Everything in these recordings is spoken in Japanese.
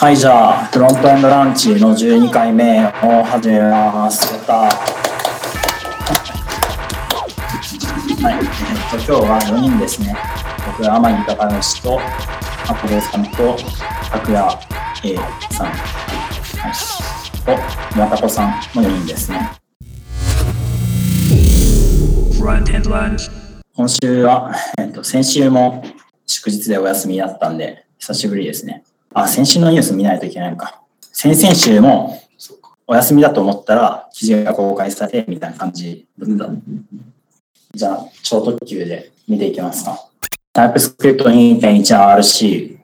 はい、じゃあ、フロントエンドランチの12回目を始めます。はい、えっと、今日は4人ですね。僕、天城隆義と、アポロさんと、拓也 A さん、はい、と、村田子さんの4人ですね。今週は、えっと、先週も祝日でお休みだったんで、久しぶりですね。あ、先週のニュース見ないといけないのか。先々週もお休みだと思ったら記事が公開されてみたいな感じだった。じゃあ、超特急で見ていきますか。タイプスクリプト 2.1RC。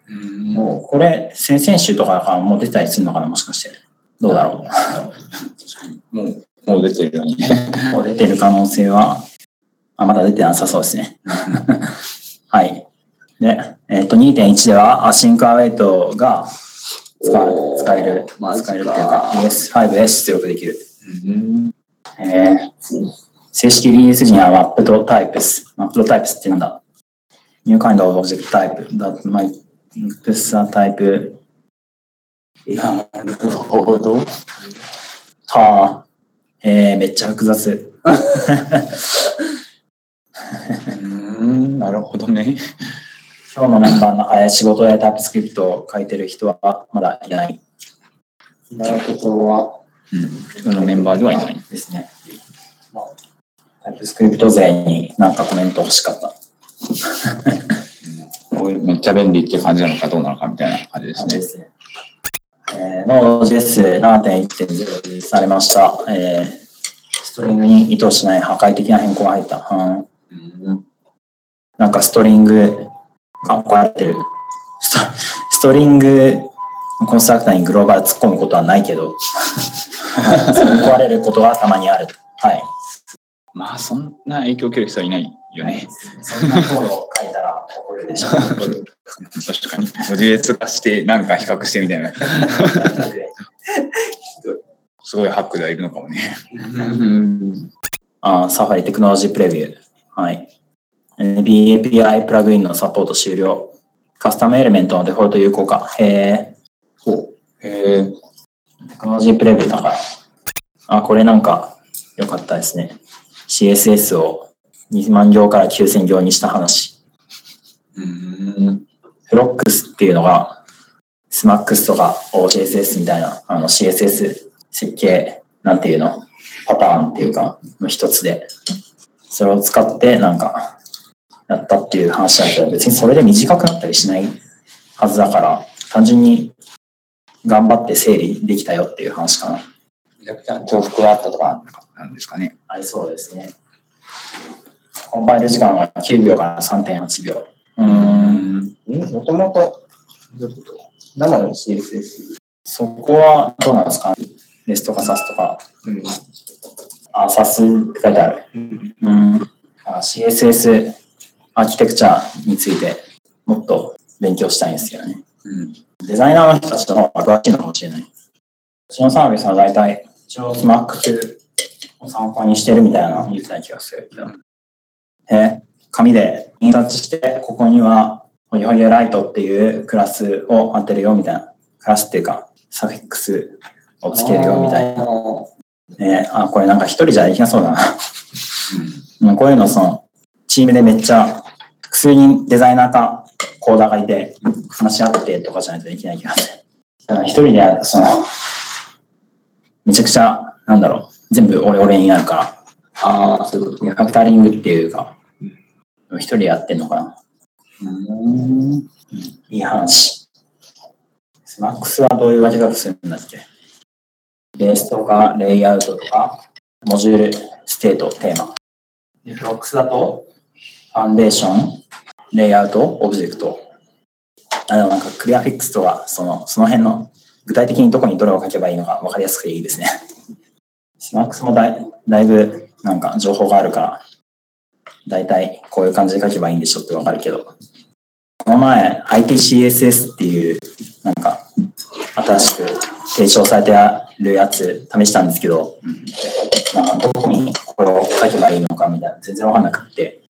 もうこれ、先々週とかからもう出たりするのかな、もしかして。どうだろもう、もう出てるように。う。もう出てる可能性は、あ、まだ出てなさそうですね。はい。で、えっ、と、2.1では、アシンクアウェイトが使える、まあ、使えるっていうか、ES5S 出力できる。えー正式リリース時にはマップとタイプス。マップとタイプスってなんだ ?New kind of object type that might include a type なるほど。はあ、えー、めっちゃ複雑。うん、なるほどね。今日のメンバーの中で仕事でタイプスクリプトを書いてる人はまだいない。なるほどは、うん、そのメンバーではいない。ですね。タイプスクリプト勢になんかコメント欲しかった。これめっちゃ便利って感じなのかどうなのかみたいな感じですね。ですね。えー、Node.js 7.1.0リリースされました。えー、ストリングに意図しない破壊的な変更が入った。うんうん、なんかストリングが壊れてる。ストリングコンストラクターにグローバル突っ込むことはないけど、壊れることがたまにある。はい。まあ、そんな影響を受ける人はいないよね。そんなコードを書いたら怒る。でしょう。確かに。文字列化して、なんか比較してみたいな。すごいハックではいるのかもね。あサファリテクノロジープレビュー。はい。NBAPI プラグインのサポート終了。カスタムエレメントのデフォルト有効化。へえ。ほう。へえ。テクノロジープレビューだから。あ、これなんか良かったですね。CSS を2万行から9000行にした話。うん。フロックスっていうのが、スマックスとか OCSS みたいな、あの CSS 設計、なんていうの、パターンっていうか、の一つで、それを使ってなんか、やったっていう話だけど、別にそれで短くなったりしないはずだから、単純に頑張って整理できたよっていう話かな。めちゃくちゃ重複があったとかなんですかね。ありそうですね。コンパイル時間は9秒から3.8秒。うーん。もともと、生の CSS。そこはどうなんですか？レスとかサスとか。うん。あ、サスって書いてある。うん。あ CSS アーキテクチャについてもっと勉強したいんですけどね。うん。デザイナーの人たちの方が詳しいのかもしれない。うちのサービスは大体、一応スマックを参考にしてるみたいな言ってた気がするけど。え、紙で印刷して、ここには、ホイホイライトっていうクラスを当てるよみたいな。クラスっていうか、サフィックスをつけるよみたいな。ねあ、これなんか一人じゃできなそうだな。うんこういうの、その、チームでめっちゃ、複数人デザイナーかコーダーがいて、話し合ってとかじゃないとできない気がする。だから一人で、その、めちゃくちゃ、なんだろう、全部俺俺になるから、ああ、そういうことファクタリングっていうか、一人でやってんのかな。うん。いい話。スマックスはどういう分け方するんだっけ？ベースとか、レイアウトとか、モジュール、State、Theme。で FLOCSS だと、 Foundation、Layout、Object。あでもなんか clearfix とは、その、その辺の、具体的にどこにどれを書けばいいのか分かりやすくていいですね。 SMACSS もだいだいぶ、なんか情報があるから、だいたいこういう感じで書けばいいんでしょって分かるけど、この前、ITCSS っていう、なんか、新しく提唱されてあるやつ試したんですけど、なんかどこにこれを書けばいいのかみたいな、全然わかんなくって、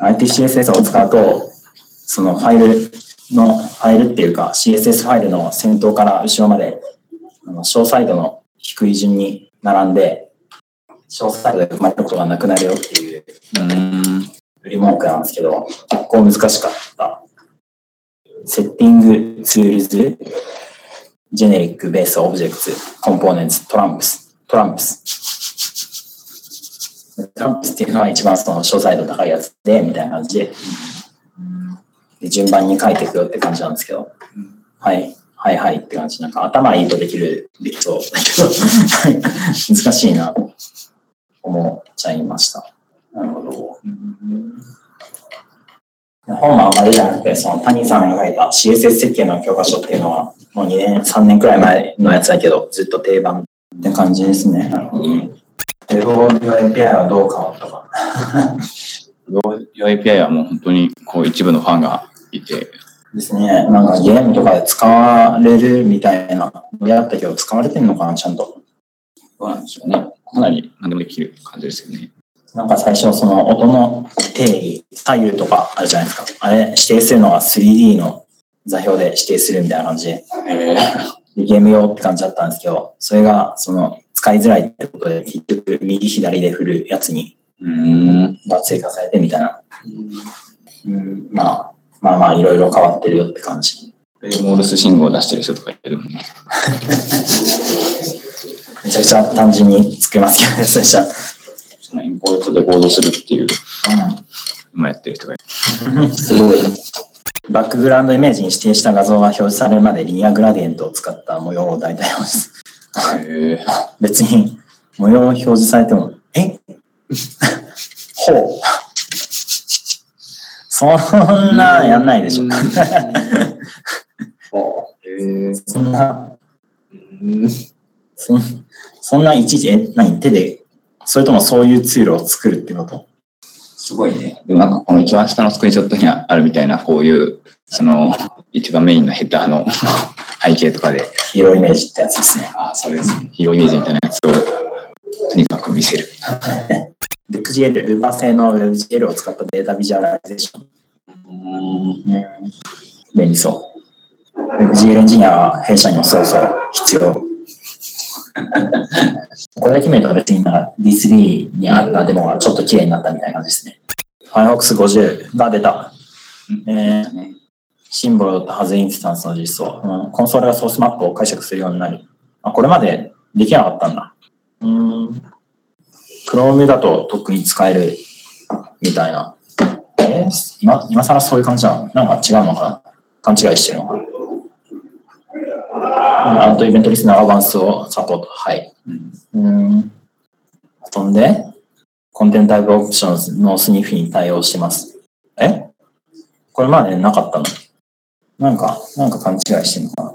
ITCSS を使うと、そのファイルのファイルっていうか CSS ファイルの先頭から後ろまで、あの小サイドの低い順に並んで、小サイドで踏まれることがなくなるよっていううん。売り文句なんですけど、結構難しかった。Settings Tools、Generic Base Objects、Components、Trumps、Trumps。Trumps っていうのは一番その詳細度高いやつで、みたいな感じで、で順番に書いていくよって感じなんですけど、はい、はいはいって感じ。なんか頭いいとできる、できそうだけど、難しいなと思っちゃいました。なるほど。本はあまりじゃなくて、その谷さんが書いた CSS 設計の教科書っていうのは、もう2年、3年くらい前のやつだけど、ずっと定番って感じですね。なるほど。エロの API はどう変わったか。API はもう本当にこう一部のファンがいて、ですね。なんかゲームとかで使われるみたいなのやったけど、使われてんのかな、ちゃんと。どうなんでしょうね。かなり何でもできる感じですよね。なんか最初、その音の定義、左右とかあるじゃないですか。あれ、指定するのは 3D の座標で指定するみたいな感じで。えでゲーム用って感じだったんですけど、それが、その、使いづらいってことで、結局、右左で振るやつに、うん。が追加されてみたいな。うん、まあ、まあまあ、いろいろ変わってるよって感じ。モールス信号を出してる人とかいるもんね。めちゃくちゃ単純に作りますけどね、それじゃ。そのインポートでコードするっていう、今やってる人がいる。すごい。バックグラウンドイメージに指定した画像が表示されるまでリニアグラディエントを使った模様を大体表示へえ。別に模様を表示されても、え？ほう。そんなやんないでしょ。そんな、そんそんないちいち、え、何？手で、それともそういうツールを作るってこと？すごいね。でもなんかこの一番下のスクリーンショットにあるみたいな、こういう、その、一番メインのヘッダーの 背景とかで、 hero image ってやつですね。ああ、そうですね。 hero image みたいなやつを、とにかく見せる。WebGL、Uber 製の WebGL を使った data visualization。うん、便利そう。WebGL エンジニアは弊社にもそうそう必要。これだけ見ると別になんか D3 にあったデモがちょっと綺麗になったみたいな感じですね。Firefox 50が出た。えーシンボルとハズインスタンスの実装、うん。コンソールがソースマップを解釈するようになり。あ、これまでできなかったんだ。うーん。Chrome だと特に使えるみたいな。えー今、今更そういう感じなの？なんか違うのかな？勘違いしてるのかな？アウトイベントリスナーアバンスをサポート。はい。うん。飛んで、コンテンツタイプオプションズのスニフに対応してます。え？これまでなかったのなんか、なんか勘違いしてるのかな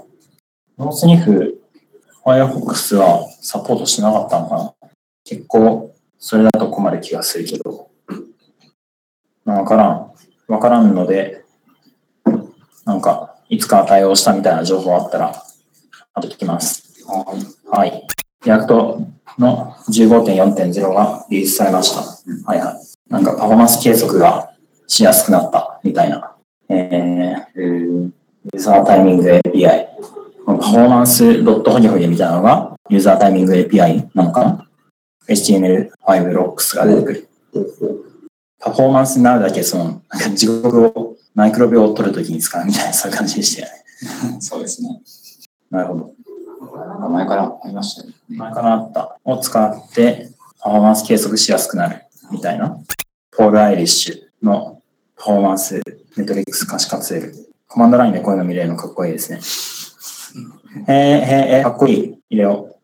ノースニフ、Firefox はサポートしなかったのかな結構、それだと困る気がするけど。わからん。わからんので、なんか、いつか対応したみたいな情報あったら、あと聞きます。はい。 React の15.4.0がリリースされました。はいはい。なんかパフォーマンス計測がしやすくなったみたいな。えー、ユーザータイミング API。パフォーマンスドットホギホギみたいなのがユーザータイミング API なのかな ?HTML5 ロックスが出てくる。パフォーマンスになるだけ、その、なんか地獄を、マイクロ秒を取るときに使うみたいな、そういう感じでしたよね。そうですね。なるほど。なんか前からありましたね。前からあったを使ってパフォーマンス計測しやすくなるみたいな。ポール・アイリッシュのパフォーマンスメトリックス可視化ツール。コマンドラインでこういうの見れるのかっこいいですね。えー、えー、えー、かっこいい。入れよう。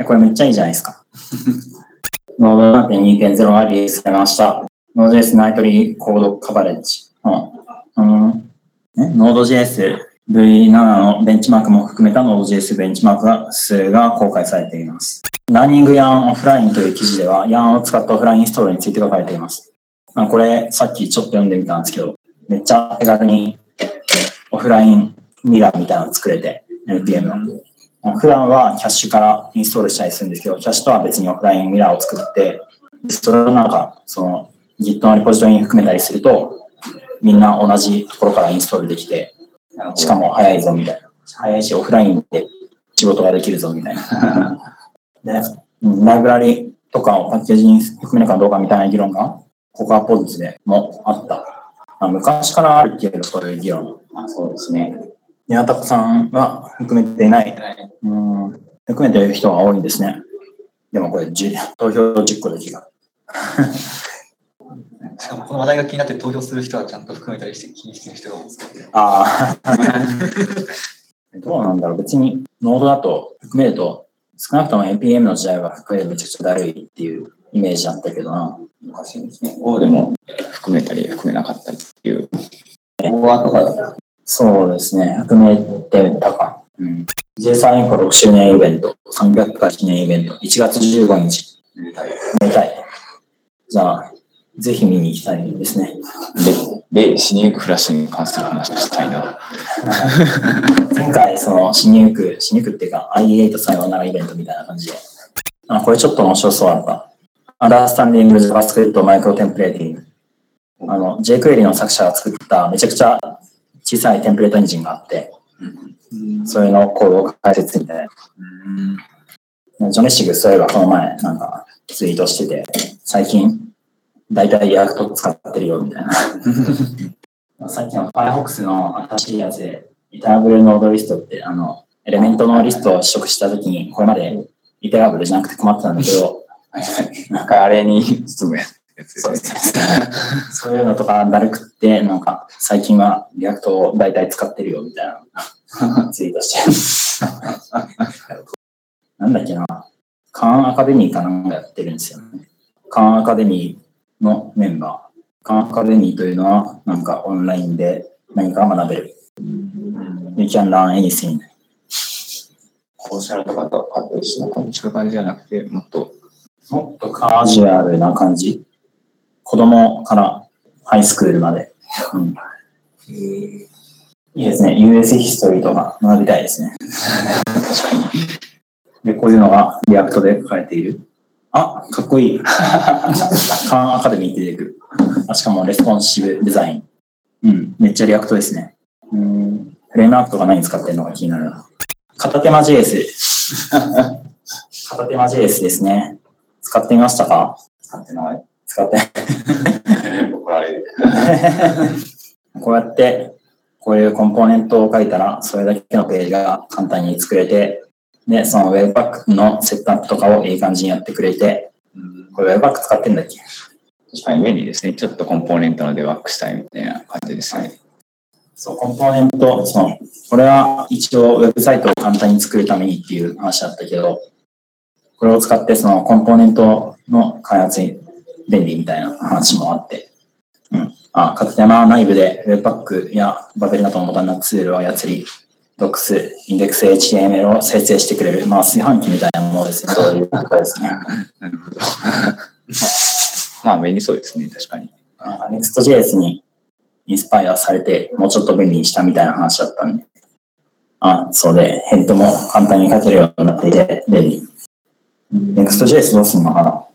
え、これめっちゃいいじゃないですか。ノード7.2.0がリリースされました。Node.js ナイトリーコードカバレッジ。うん。うん。ね、Node.js V7 のベンチマークも含めた Node.js ベンチマークが数が公開されています。ラーニングヤンオフラインという記事では、ヤンを使ったオフラインインストールについて書かれています。あこれ、さっきちょっと読んでみたんですけど、めっちゃ手軽にオフラインミラーみたいなの作れて、NPM の。普段はキャッシュからインストールしたりするんですけど、キャッシュとは別にオフラインミラーを作って、それをなんか、その Git のリポジトリに含めたりすると、みんな同じところからインストールできて、しかも早いぞみたいな。早いし、オフラインで仕事ができるぞみたいな。で、ライブラリとかをパッケージに含めるかどうかみたいな議論が、ココアポジツでもあった。あ、昔からあるけど、そういう議論。あそうですね。宮田さんは含めていない。うん、含めている人が多いんですね。でもこれ、投票10個できが。しかもこの話題が気になって投票する人はちゃんと含めたりして気にしてる人が多いですけど、ああ。どうなんだろう。別に、ノードだと含めると、少なくとも NPM の時代は含めるめちゃくちゃだるいっていうイメージだったけどな。難しいですね。O でも含めたり含めなかったりっていう。大和とか、そうですね。含めてたか。うん。J3 インコ6周年イベント、300回記念イベント、1月15日。めでたい。じゃあ、ぜひ見に行きたいですね。で、で、死にゆくフラッシュに関する話をしたいな。前回、その、死にゆく、死にゆくっていうか、IE8 さようならイベントみたいな感じで。あ、これちょっと面白そうだった。Understanding JavaScript Micro Templating。あの、jQuery の作者が作っためちゃくちゃ小さいテンプレートエンジンがあって、それのコードを解説みたいな。 John Resig、そういえばこの前、なんか、ツイートしてて、最近、だいたい React 使ってるよ、みたいな。さっきの Firefox の新しいやつで、 iterable NodeList って、あの、エレメントのリストを取得したときに、これまでiterable じゃなくて困ってたんだけど、なんか Array に包むやつですね。そういうのとかだるくって、なんか、最近は React を大体使ってるよ、みたいなツイートしてる。なんだっけな。 Khan Academy かなんかやってるんですよね。 Khan Academy のメンバー。 Khan Academy というのは、なんかオンラインで何か学べる。You can learn anything. コルとかと、あと一緒の感じの感じじゃなくて、もっと、もっとカジュアルな感じ？子供からハイスクールまで。うんいいですね。US ヒストリーとか学びたいですね。で、こういうのが React で書かれている。あ、かっこいい。Khan Academy って出てくる。あしかもレスポンシブデザイン。うん、めっちゃ React ですね。うん、フレームワークとか何使ってるのか気になるな。片手間 JS。片手間 JS ですね。使ってみましたか？使ってない。使って。怒られる。こうやって、こういうコンポーネントを書いたら、それだけのページが簡単に作れて、で、その Webpack のセットアップとかをいい感じにやってくれて、これ Webpack 使ってんだっけ？確かに便利ですね。ちょっとコンポーネントのデバッグしたいみたいな感じですね。そう、コンポーネント、その、これは一応ウェブサイトを簡単に作るためにっていう話だったけど、これを使ってそのコンポーネントの開発に便利みたいな話もあって、うん。あ、片山内部で Webpack やバベルなどのモダンなツールを操り、Docs、インデックス HTML を生成してくれる、まあ炊飯器みたいなものですね。そういうことですね。なるほど。まあ、便利そうですね。確かに。Next.js にインスパイアされて、もうちょっと便利にしたみたいな話だったんで。あ、そうで、ヘッドも簡単に書けるようになっていて、便利。Next.js どうすんのか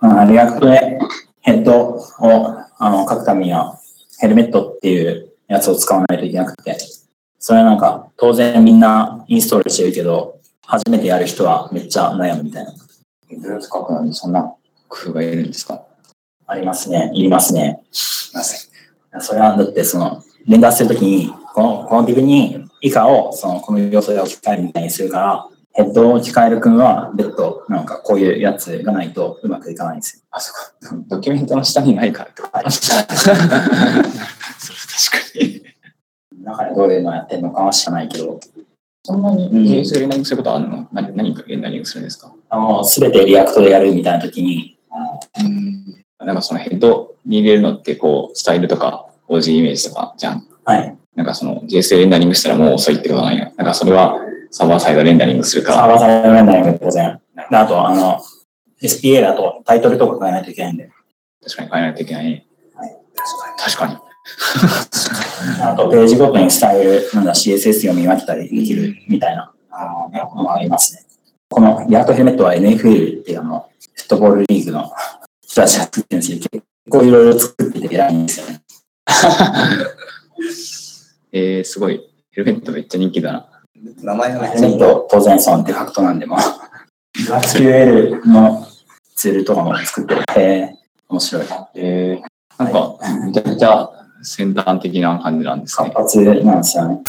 なあ React でヘッドをあの書くためには、 Helmet っていうやつを使わないといけなくて、それはなんか、当然みんなインストールしてるけど、初めてやる人はめっちゃ悩むみたいな。ブルース書くのにそんな工夫がいるんですか？ありますね。いりますね。なぜそれはだってその、連打するときに、この、このビブに以下を、その、この要素で置き換えるみたいにするから、ヘッドを置き換える君は、別途、なんかこういうやつがないとうまくいかないんですよ。あ、そこ。ドキュメントの下にないからってことはい それ確かに。中でどういうのをやってるのかは知らないけど、そんなにうん JS レンダリングすることあるの？何何かレンダリングするんですか？あの、すべて React でやるみたいなときに、なんかそのヘッドに入れるのってこう、スタイルとか OG イメージとかじゃん。はい。なんかその JS レンダリングしたらもう遅いってことないよ。なんかそれは server-side rendering するから。 server-side rendering 当然。であと、あの、SPA だとタイトルとか変えないといけないんで。確かに変えないといけない。確かに。あと、ページごとにスタイル、なんだ、CSS 読み分けたりできるみたいな、あの、もありますね。この React Helmet は NFL っていうあの、フットボールリーグの人たちが作ってるんですけど、結構いろいろ作ってて偉いんですよね。えー、すごい。ヘルメットめっちゃ人気だな。名前がヘルメット当然そのデファクトなんで、まあ、GraphQL のツールとかも作ってる。へえ、面白い。えー、なんか、めちゃくちゃ先端的な感じなんですね。活発なんですよね。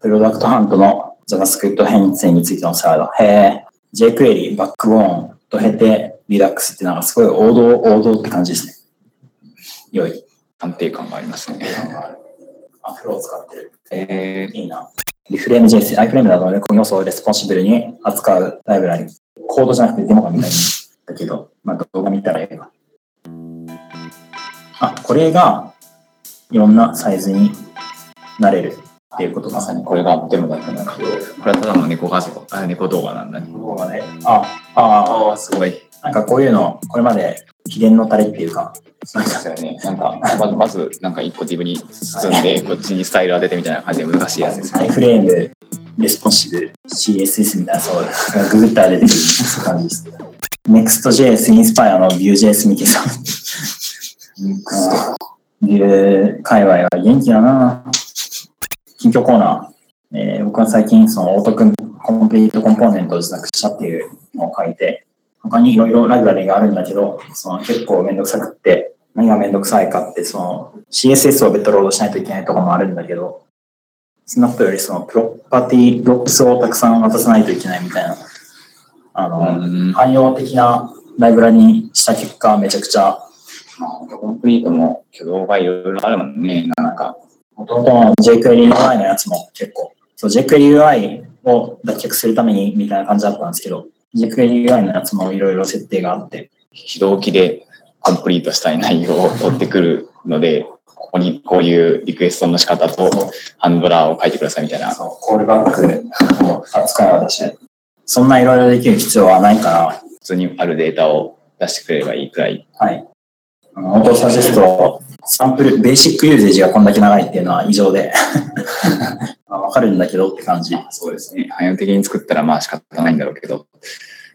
Product Hunt の JavaScript 変遷についてのスライド。へえ、jQuery、 Backbone と経て Redux ってなんかすごい王道、王道って感じですね。良い。安定感がありますね。あ、 Flow 使ってる。えいいな。 Reframe.js、iFrame などのレコン要素をレスポンシブルに扱うライブラリ。コードじゃなくてデモが見たいんだけど、まあ動画見たらええか。あ、これがいろんなサイズになれるっていうことー、まがさにこれがデモだったんだけど、これはただの猫画像、あ、猫動画なんだね。動画で。あ、ああ、すごい。なんかこういうの、これまで秘伝のタレっていうか、そうですよね。なんか、まず、まず、なんか一個自分に進んで、こっちにスタイル当ててみたいな感じで難しいやつですね。iFrame、レスポンシブ、CSS みたいな、そう、ググったら出てくる感じです。Next.js インスパイアの Vue.js 見てさ。 Vue 界隈は元気だな近況コーナー。えー僕は最近、そのオートクンコンプリートコンポーネントを自作したっていうのを書いて、他にいろいろライブラリがあるんだけど、その結構めんどくさくって、何がめんどくさいかって、その CSS を別途ロードしないといけないところもあるんだけど、そのことよりそのプロパティ、 props をたくさん渡さないといけないみたいな、あの、うん。汎用的なライブラリにした結果、めちゃくちゃ、まあ、コンプリートも挙動がいろいろあるもんね。なんか、もともとの jQuery UI のやつも結構、そう jQuery UI を脱却するためにみたいな感じだったんですけど、jQuery UI のやつもいろいろ設定があって、非同期でコンプリートしたい内容を取ってくるので、ここにこういうリクエストの仕方とハンドラーを書いてくださいみたいな。そう、コールバックを扱い渡して、そんないろいろできる必要はないから、普通にあるデータを出してくれればいいくらい。はい。オートサジェスト、サンプル、ベーシックユーゼージがこんだけ長いっていうのは異常で、まあわかるんだけどって感じ。そうですね。汎用的に作ったらまあ仕方ないんだろうけど、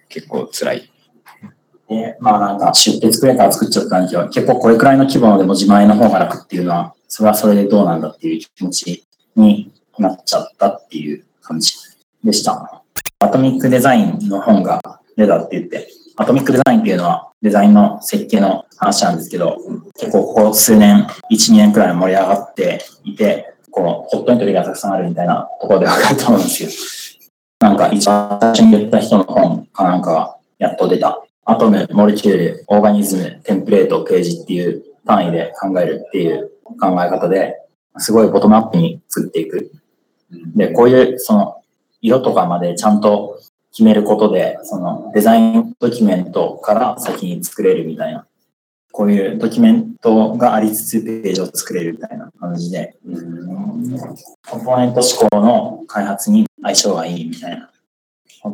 結構辛い。で、まあなんか、出って作れたら作っちゃったんだけど、結構これくらいの規模のでも自前の方が楽っていうのは、それはそれでどうなんだっていう気持ちになっちゃったっていう感じでした。アトミックデザインの本が出たって言って、アトミックデザインっていうのはデザインの設計の話なんですけど、結構ここ数年、1、2年くらい盛り上がっていて、このホットエントリーがたくさんあるみたいなところでわかると思うんですけど、なんか一番最初に言った人の本かなんかがやっと出た。アトム、モレキュール、オーガニズム、テンプレート、ページっていう単位で考えるっていう考え方で、すごいボトムアップに作っていく。で、こういう、その、色とかまでちゃんと決めることで、そのデザインドキュメントから先に作れるみたいな。こういうドキュメントがありつつページを作れるみたいな感じで、コンポーネント思考の開発に相性がいいみたいな。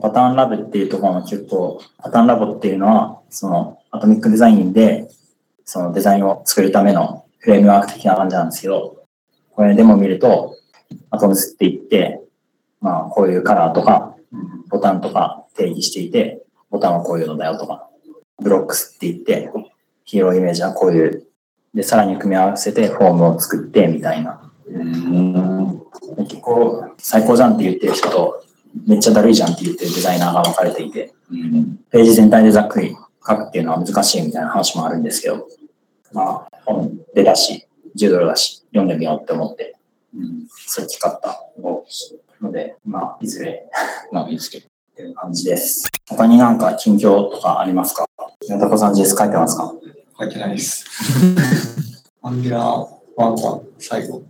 パターンラブっていうところも結構、パターンラボっていうのは、そのアトミックデザインで、そのデザインを作るためのフレームワーク的な感じなんですけど、これでも見ると、アトムスって言って、まあこういうカラーとか、ボタンとか定義していて、ボタンはこういうのだよとか、ブロックスって言って、ヒーローイメージはこういう、で、さらに組み合わせてフォームを作ってみたいな。結構最高じゃんって言ってる人と、めっちゃだるいじゃんって言ってるデザイナーが分かれていて、ページ全体でざっくり書くっていうのは難しいみたいな話もあるんですけど、まあ、本出だし、10ドルだし、読んでみようって思って、それ使った。ので、まあ、いずれ。まあいいですけど。っていう感じです。他になんか近況とかありますか？宮田子さん JS 書いてますか？書いてないです。 Angular 1は最後。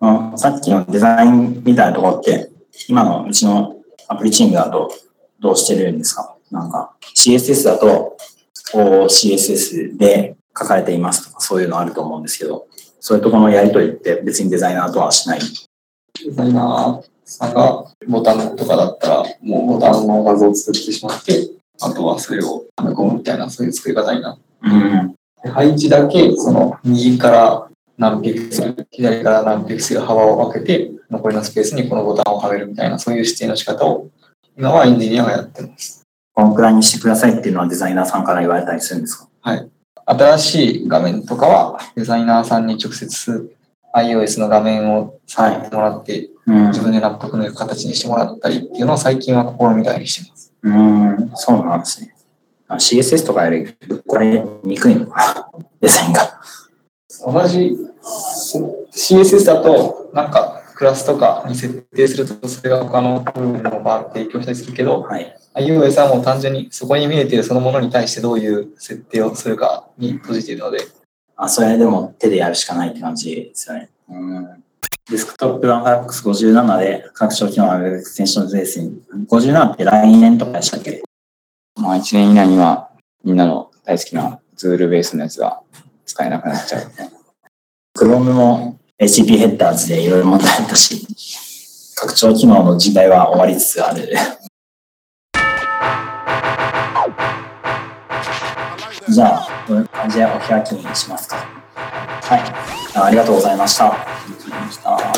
うんさっきのデザインみたいなところって、今のうちのアプリチームだとどうしてるんですか？なんか CSS だと OCSS で書かれていますとかそういうのあると思うんですけど、そういうところのやりとりって別にデザイナーとはしない？デザイナーさんがボタンとかだったら、もうボタンの画像を作ってしまって、あとはそれをはめ込むみたいな、そういう作り方になってうん。で配置だけ、その右から何ピクセル、左から何ピクセル幅を分けて、残りのスペースにこのボタンをはめるみたいな、そういう指定の仕方を、今はエンジニアがやってます。このくらいにしてくださいっていうのはデザイナーさんから言われたりするんですか？はい。新しい画面とかはデザイナーさんに直接 iOS の画面を触ってもらって、うん。自分で納得のいく形にしてもらったりっていうのを最近は試みたりしてます。うん、そうなんですね。あ CSS とかよりぶっ壊れにくいのかな、デザインが。同じ CSS だと、なんかクラスとかに設定すると、それが他の部分にもバーって影響したりするけど、はい。iOS はもう単純にそこに見えているそのものに対してどういう設定をするかに閉じているので、あ、それでも手でやるしかないって感じですよね。うん。デスクトップ157で拡張機能のエクステンションベースに、57って来年とかでしたっけ？まあ1年以内にはみんなの大好きなツールベースのやつが使えなくなっちゃう。Chrome も HTTP ヘッダーズでいろいろ問題あったし、拡張機能の時代は終わりつつある。じゃあ、こういう感じでお開きにしますか。はい。あありがとうございました。stop.